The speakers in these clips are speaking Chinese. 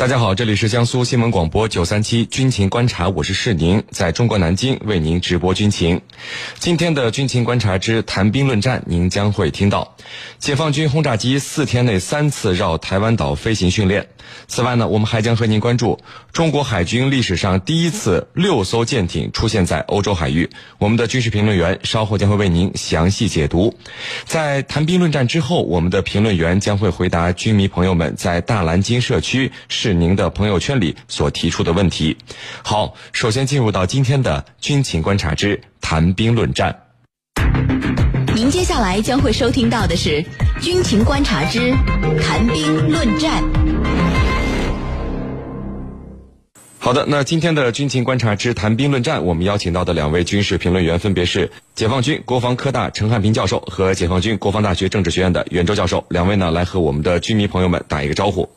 大家好，这里是江苏新闻广播九三七军情观察，我是世宁，在中国南京为您直播军情。今天的军情观察之谈兵论战，您将会听到解放军轰炸机四天内三次绕台湾岛飞行训练。此外呢，我们还将和您关注中国海军历史上第一次六艘舰艇出现在欧洲海域。我们的军事评论员稍后将会为您详细解读。在谈兵论战之后，我们的评论员将会回答军迷朋友们在大蓝鲸社区是。是您的朋友圈里所提出的问题。好，首先进入到今天的军情观察之谈兵论战。您接下来将会收听到的是军情观察之谈兵论战。好的，那今天的军情观察之谈兵论战，我们邀请到的两位军事评论员分别是解放军国防科大陈汉平教授和解放军国防大学政治学院的袁周教授。两位呢，来和我们的军迷朋友们打一个招呼。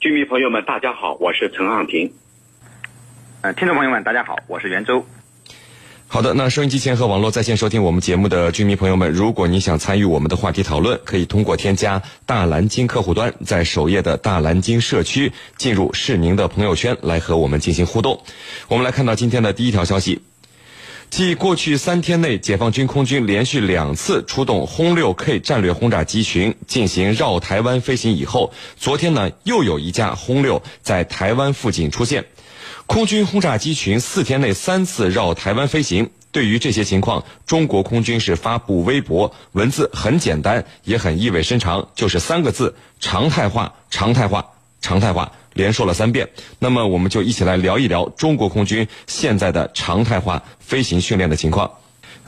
军迷朋友们，大家好，我是陈汉平。呃，听众朋友们，大家好，我是袁周。好的，那收音机前和网络在线收听我们节目的军迷朋友们，如果你想参与我们的话题讨论，可以通过添加大蓝鲸客户端，在首页的大蓝鲸社区进入是您的朋友圈来和我们进行互动。我们来看到今天的第一条消息。继过去三天内，解放军空军连续两次出动轰六 K 战略轰炸机群进行绕台湾飞行以后，昨天呢又有一架轰六在台湾附近出现。空军轰炸机群四天内三次绕台湾飞行，对于这些情况，中国空军是发布微博，文字很简单，也很意味深长，就是三个字：常态化，常态化，常态化。连说了三遍，那么我们就一起来聊一聊中国空军现在的常态化飞行训练的情况。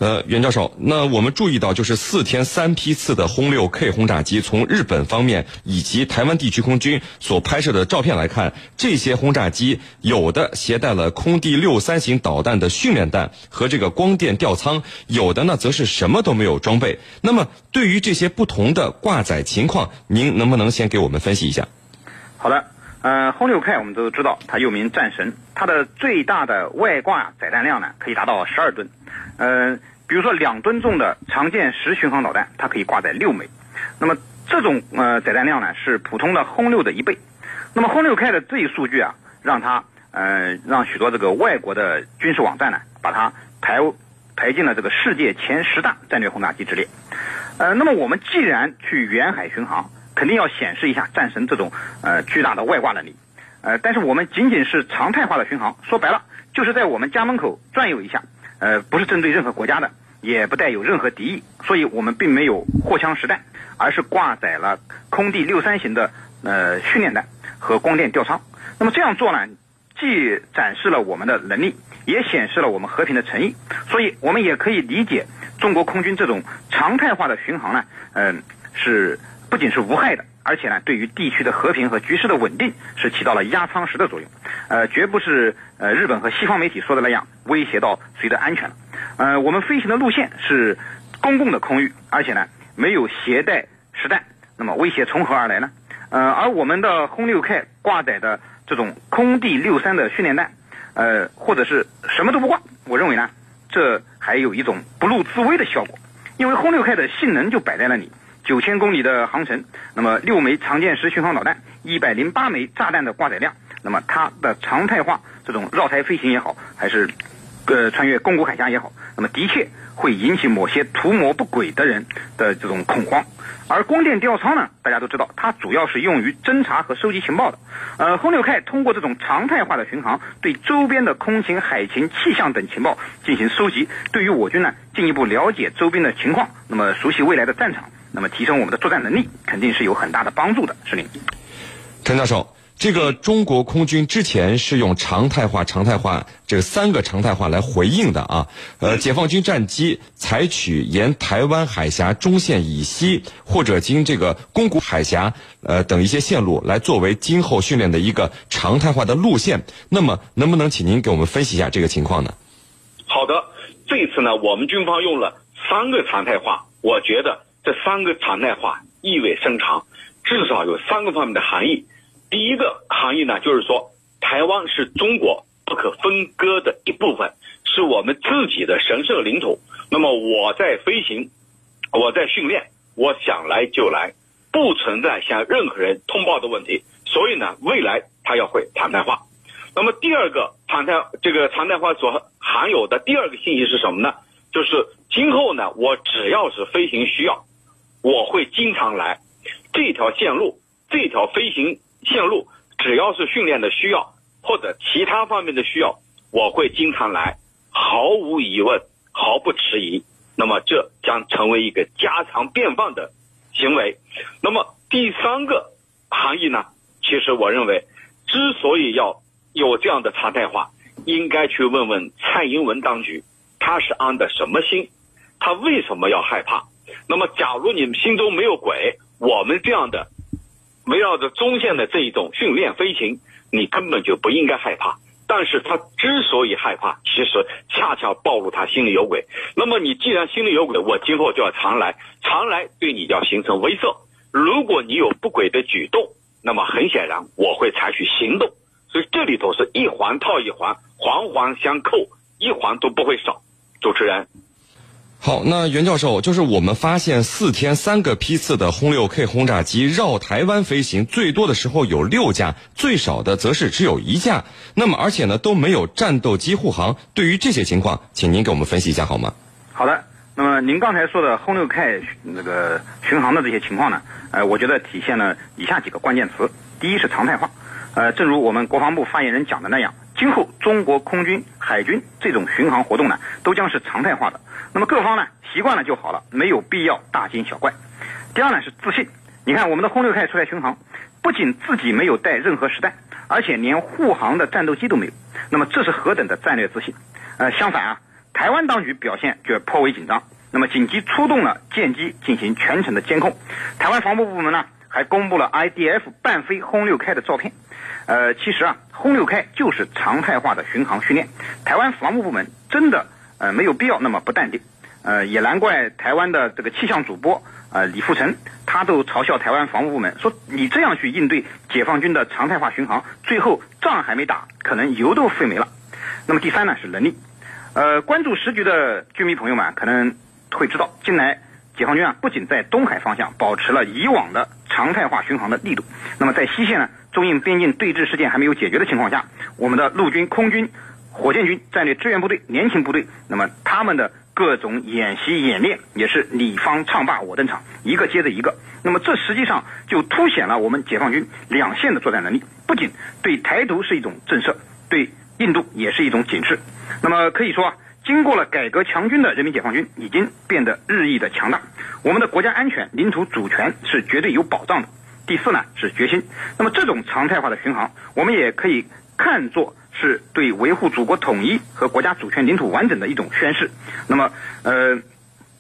呃，袁教授，那我们注意到，就是四天三批次的轰六 K 轰炸机，从日本方面以及台湾地区空军所拍摄的照片来看，这些轰炸机有的携带了空地六三型导弹的训练弹和这个光电吊舱，有的呢则是什么都没有装备。那么，对于这些不同的挂载情况，您能不能先给我们分析一下？好的。呃，轰六 K 我们都知道，它又名战神，它的最大的外挂载弹量呢可以达到十二吨。呃，比如说两吨重的长剑十巡航导弹，它可以挂载六枚。那么这种呃载弹量呢是普通的轰六的一倍。那么轰六 K 的这一数据啊，让它呃让许多这个外国的军事网站呢把它排排进了这个世界前十大战略轰炸机之列。呃，那么我们既然去远海巡航，肯定要显示一下战神这种呃巨大的外挂能力，呃，但是我们仅仅是常态化的巡航，说白了就是在我们家门口转悠一下，呃，不是针对任何国家的，也不带有任何敌意，所以我们并没有货枪实弹，而是挂载了空地六三型的呃训练弹和光电吊舱。那么这样做呢，既展示了我们的能力，也显示了我们和平的诚意，所以我们也可以理解中国空军这种常态化的巡航呢，嗯，是。不仅是无害的，而且呢，对于地区的和平和局势的稳定是起到了压舱石的作用，呃，绝不是呃日本和西方媒体说的那样威胁到谁的安全了。呃，我们飞行的路线是公共的空域，而且呢没有携带实弹，那么威胁从何而来呢？呃，而我们的轰六 K 挂载的这种空地六三的训练弹，呃，或者是什么都不挂，我认为呢，这还有一种不露自威的效果，因为轰六 K 的性能就摆在那里。九千公里的航程，那么六枚长剑十巡航导弹，一百零八枚炸弹的挂载量，那么它的常态化这种绕台飞行也好，还是呃穿越宫古海峡也好，那么的确会引起某些图谋不轨的人的这种恐慌。而光电吊舱呢，大家都知道，它主要是用于侦察和收集情报的。呃，轰六 K 通过这种常态化的巡航，对周边的空情、海情、气象等情报进行收集，对于我军呢进一步了解周边的情况，那么熟悉未来的战场。那么提升我们的作战能力，肯定是有很大的帮助的，是您。陈教授，这个中国空军之前是用常态化、常态化这三个常态化来回应的啊。呃，解放军战机采取沿台湾海峡中线以西或者经这个宫古海峡呃等一些线路来作为今后训练的一个常态化的路线。那么，能不能请您给我们分析一下这个情况呢？好的，这次呢，我们军方用了三个常态化，我觉得。这三个常态化意味深长，至少有三个方面的含义。第一个含义呢，就是说台湾是中国不可分割的一部分，是我们自己的神圣领土。那么我在飞行，我在训练，我想来就来，不存在向任何人通报的问题。所以呢，未来。它要会常态化。那么第二个常态这个常态化所含有的第二个信息是什么呢？就是今后呢，我只要是飞行需要，我会经常来这条线路，这条飞行线路只要是训练的需要或者其他方面的需要，我会经常来，毫无疑问，毫不迟疑。那么这将成为一个家常便饭的行为。那么第三个含义呢？其实我认为，之所以要有这样的常态化，应该去问问蔡英文当局，他是安的什么心？他为什么要害怕？那么，假如你们心中没有鬼，我们这样的围绕着中线的这一种训练飞行，你根本就不应该害怕。但是他之所以害怕，其实恰恰暴露他心里有鬼。那么你既然心里有鬼，我今后就要常来，常来对你要形成威慑。如果你有不轨的举动，那么很显然我会采取行动。所以这里头是一环套一环，环环相扣，一环都不会少。主持人，好，那袁教授，就是我们发现四天三个批次的轰六 K 轰炸机绕台湾飞行，最多的时候有六架，最少的则是只有一架。那么而且呢都没有战斗机护航。对于这些情况，请您给我们分析一下好吗？好的，那么您刚才说的轰六 K 那个巡航的这些情况呢，呃，我觉得体现了以下几个关键词：第一是常态化。呃，正如我们国防部发言人讲的那样，今后中国空军、海军这种巡航活动呢，都将是常态化的。那么各方呢，习惯了就好了，没有必要大惊小怪。第二呢是自信。你看我们的轰六 K 出来巡航，不仅自己没有带任何实弹，而且连护航的战斗机都没有。那么这是何等的战略自信？呃，相反啊，台湾当局表现却颇为紧张。那么紧急出动了舰机进行全程的监控。台湾防务部门呢，还公布了 IDF 半飞轰六 K 的照片。呃，其实啊，轰六 K 就是常态化的巡航训练。台湾防务部门真的呃没有必要那么不淡定。呃，也难怪台湾的这个气象主播呃李富成，他都嘲笑台湾防务部门说：“你这样去应对解放军的常态化巡航，最后仗还没打，可能油都费没了。”那么第三呢是能力。呃，关注时局的军迷朋友们可能会知道，近来解放军啊不仅在东海方向保持了以往的常态化巡航的力度，那么在西线呢？中印边境对峙事件还没有解决的情况下，我们的陆军、空军、火箭军战略支援部队、联勤部队，那么他们的各种演习演练也是你方唱罢我登场，一个接着一个。那么这实际上就凸显了我们解放军两线的作战能力，不仅对台独是一种震慑，对印度也是一种警示。那么可以说啊，经过了改革强军的人民解放军已经变得日益的强大，我们的国家安全、领土主权是绝对有保障的。第四呢是决心，那么这种常态化的巡航，我们也可以看作是对维护祖国统一和国家主权领土完整的一种宣示。那么，呃，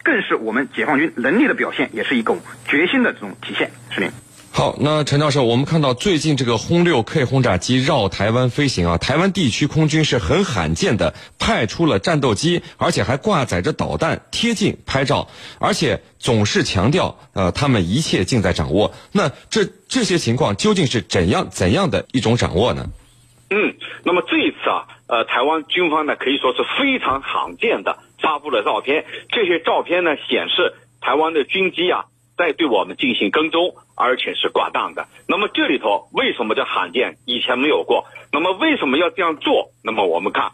更是我们解放军能力的表现，也是一种决心的这种体现。是您。好，那陈教授，我们看到最近这个轰六 K 轰炸机绕台湾飞行啊，台湾地区空军是很罕见的派出了战斗机，而且还挂载着导弹贴近拍照，而且总是强调呃他们一切尽在掌握。那这这些情况究竟是怎样怎样的一种掌握呢？嗯，那么这一次啊，呃，台湾军方呢可以说是非常罕见的发布了照片，这些照片呢显示台湾的军机啊。在对我们进行跟踪，而且是挂档的。那么这里头为什么叫罕见？以前没有过。那么为什么要这样做？那么我们看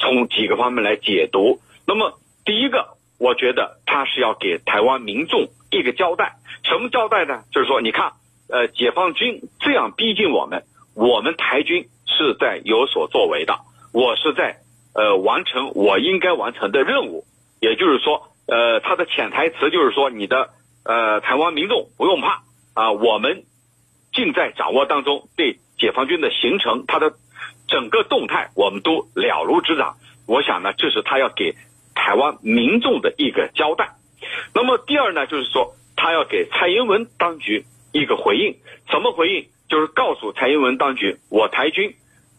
从几个方面来解读。那么第一个，我觉得他是要给台湾民众一个交代。什么交代呢？就是说，你看，呃，解放军这样逼近我们，我们台军是在有所作为的。我是在呃完成我应该完成的任务。也就是说，呃，他的潜台词就是说你的。呃，台湾民众不用怕啊，我们尽在掌握当中。对解放军的形成，它的整个动态，我们都了如指掌。我想呢，这是他要给台湾民众的一个交代。那么第二呢，就是说他要给蔡英文当局一个回应。什么回应？就是告诉蔡英文当局，我台军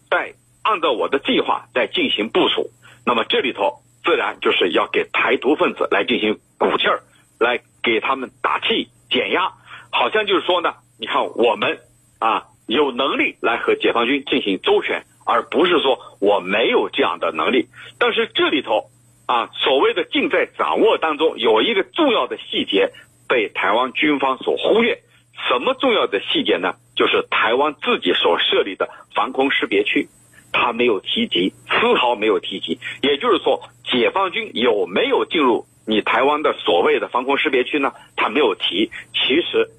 在按照我的计划在进行部署。那么这里头自然就是要给台独分子来进行鼓气儿，来。给他们打气减压，好像就是说呢，你看我们啊有能力来和解放军进行周旋，而不是说我没有这样的能力。但是这里头啊所谓的尽在掌握当中，有一个重要的细节被台湾军方所忽略。什么重要的细节呢？就是台湾自己所设立的防空识别区，他没有提及，丝毫没有提及。也就是说，解放军有没有进入你台湾的所谓的防空识别区呢？他没有提。其实，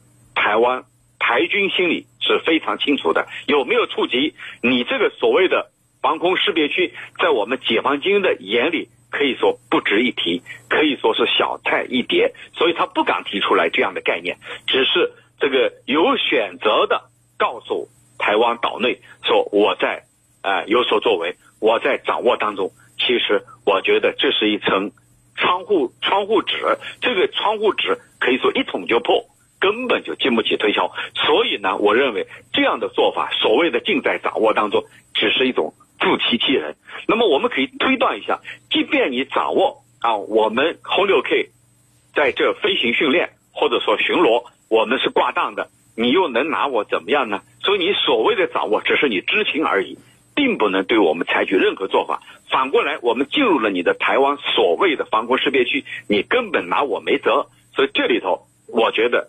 台湾台军心里是非常清楚的，有没有触及你这个所谓的防空识别区，在我们解放军的眼里。可以说不值一提，可以说是小菜一碟，所以他不敢提出来这样的概念，只是这个有选择的告诉台湾岛内说我在呃有所作为，我在掌握当中。其实我觉得这是一层窗户窗户纸，这个窗户纸可以说一捅就破，根本就经不起推敲。所以呢，我认为这样的做法，所谓的尽在掌握当中，只是一种。自欺欺人。那么我们可以推断一下，即便你掌握啊，我们轰六 K 在这飞行训练或者说巡逻，我们是挂档的，你又能拿我怎么样呢？所以你所谓的掌握，只是你知情而已，并不能对我们采取任何做法。反过来，我们进入了你的台湾所谓的防空识别区，你根本拿我没辙。所以这里头，我觉得